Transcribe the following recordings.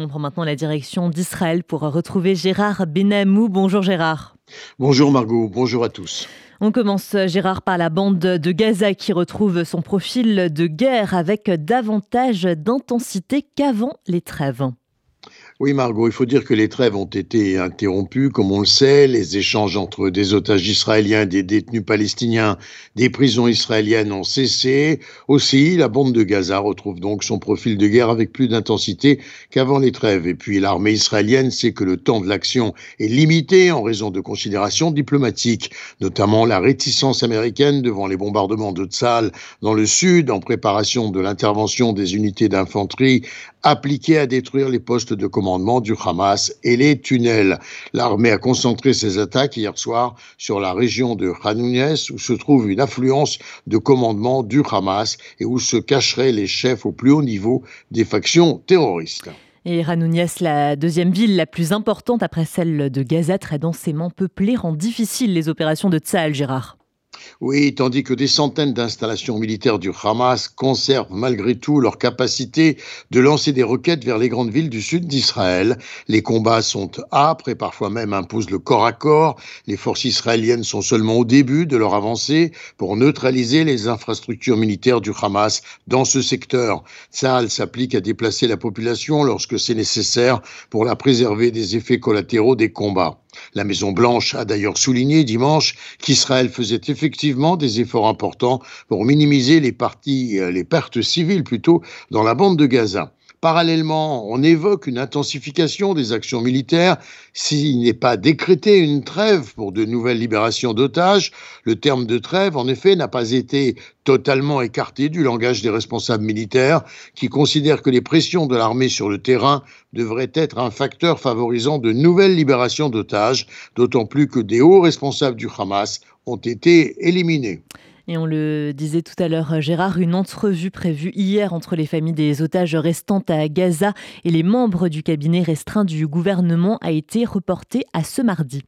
On prend maintenant la direction d'Israël pour retrouver Gérard Benamou. Bonjour Gérard. Bonjour Margot, bonjour à tous. On commence Gérard par la bande de Gaza qui retrouve son profil de guerre avec davantage d'intensité qu'avant les trêves. Oui, Margot, il faut dire que les trêves ont été interrompues, comme on le sait. Les échanges entre des otages israéliens des détenus palestiniens des prisons israéliennes ont cessé. Aussi, la bande de Gaza retrouve donc son profil de guerre avec plus d'intensité qu'avant les trêves. Et puis, l'armée israélienne sait que le temps de l'action est limité en raison de considérations diplomatiques, notamment la réticence américaine devant les bombardements de Tzal dans le sud en préparation de l'intervention des unités d'infanterie appliquées à détruire les postes de commandement du Hamas et les tunnels. L'armée a concentré ses attaques hier soir sur la région de Khan où se trouve une affluence de commandement du Hamas et où se cacheraient les chefs au plus haut niveau des factions terroristes. Et Ranounias, la deuxième ville la plus importante après celle de Gaza, très densément peuplée, rend difficile les opérations de Tsahal, Gérard. Oui, tandis que des centaines d'installations militaires du Hamas conservent malgré tout leur capacité de lancer des roquettes vers les grandes villes du sud d'Israël. Les combats sont âpres et parfois même imposent le corps à corps. Les forces israéliennes sont seulement au début de leur avancée pour neutraliser les infrastructures militaires du Hamas dans ce secteur. Tsahal s'applique à déplacer la population lorsque c'est nécessaire pour la préserver des effets collatéraux des combats. La Maison-Blanche a d'ailleurs souligné dimanche qu'Israël faisait effectivement des efforts importants pour minimiser les, parties, euh, les pertes civiles plutôt dans la bande de Gaza. Parallèlement, on évoque une intensification des actions militaires s'il n'est pas décrété une trêve pour de nouvelles libérations d'otages. Le terme de trêve, en effet, n'a pas été totalement écarté du langage des responsables militaires qui considèrent que les pressions de l'armée sur le terrain devraient être un facteur favorisant de nouvelles libérations d'otages, d'autant plus que des hauts responsables du Hamas ont été éliminés. Et on le disait tout à l'heure, Gérard, une entrevue prévue hier entre les familles des otages restants à Gaza et les membres du cabinet restreint du gouvernement a été reportée à ce mardi.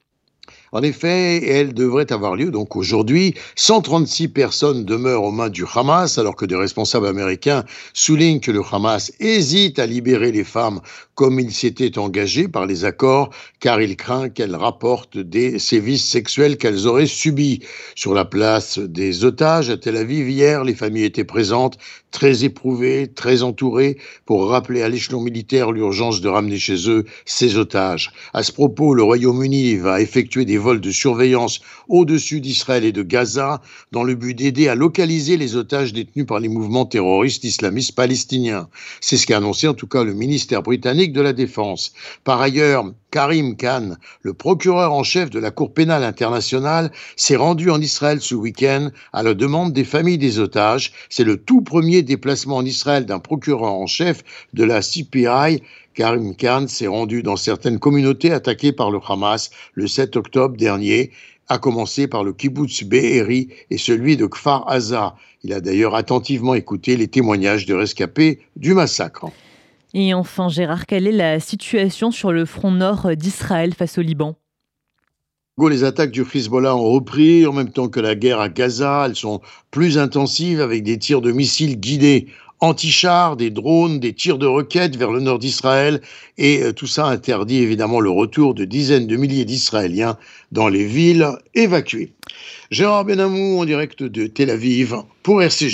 En effet, elle devrait avoir lieu donc aujourd'hui. 136 personnes demeurent aux mains du Hamas, alors que des responsables américains soulignent que le Hamas hésite à libérer les femmes comme il s'était engagé par les accords, car il craint qu'elles rapportent des sévices sexuels qu'elles auraient subis. Sur la place des otages à Tel Aviv hier, les familles étaient présentes, très éprouvées, très entourées, pour rappeler à l'échelon militaire l'urgence de ramener chez eux ces otages. À ce propos, le Royaume-Uni va effectuer des vols de surveillance au-dessus d'Israël et de Gaza dans le but d'aider à localiser les otages détenus par les mouvements terroristes islamistes palestiniens. C'est ce qu'a annoncé en tout cas le ministère britannique de la Défense. Par ailleurs, Karim Khan, le procureur en chef de la Cour pénale internationale, s'est rendu en Israël ce week-end à la demande des familles des otages. C'est le tout premier déplacement en Israël d'un procureur en chef de la CPI Karim Khan s'est rendu dans certaines communautés attaquées par le Hamas le 7 octobre dernier, à commencer par le kibbutz Be'eri et celui de Kfar Aza. Il a d'ailleurs attentivement écouté les témoignages de rescapés du massacre. Et enfin, Gérard, quelle est la situation sur le front nord d'Israël face au Liban? Les attaques du Hezbollah ont repris en même temps que la guerre à Gaza. Elles sont plus intensives avec des tirs de missiles guidés anti-chars, des drones, des tirs de roquettes vers le nord d'Israël, et euh, tout ça interdit évidemment le retour de dizaines de milliers d'Israéliens dans les villes évacuées. Gérard Benamou en direct de Tel Aviv pour RCG.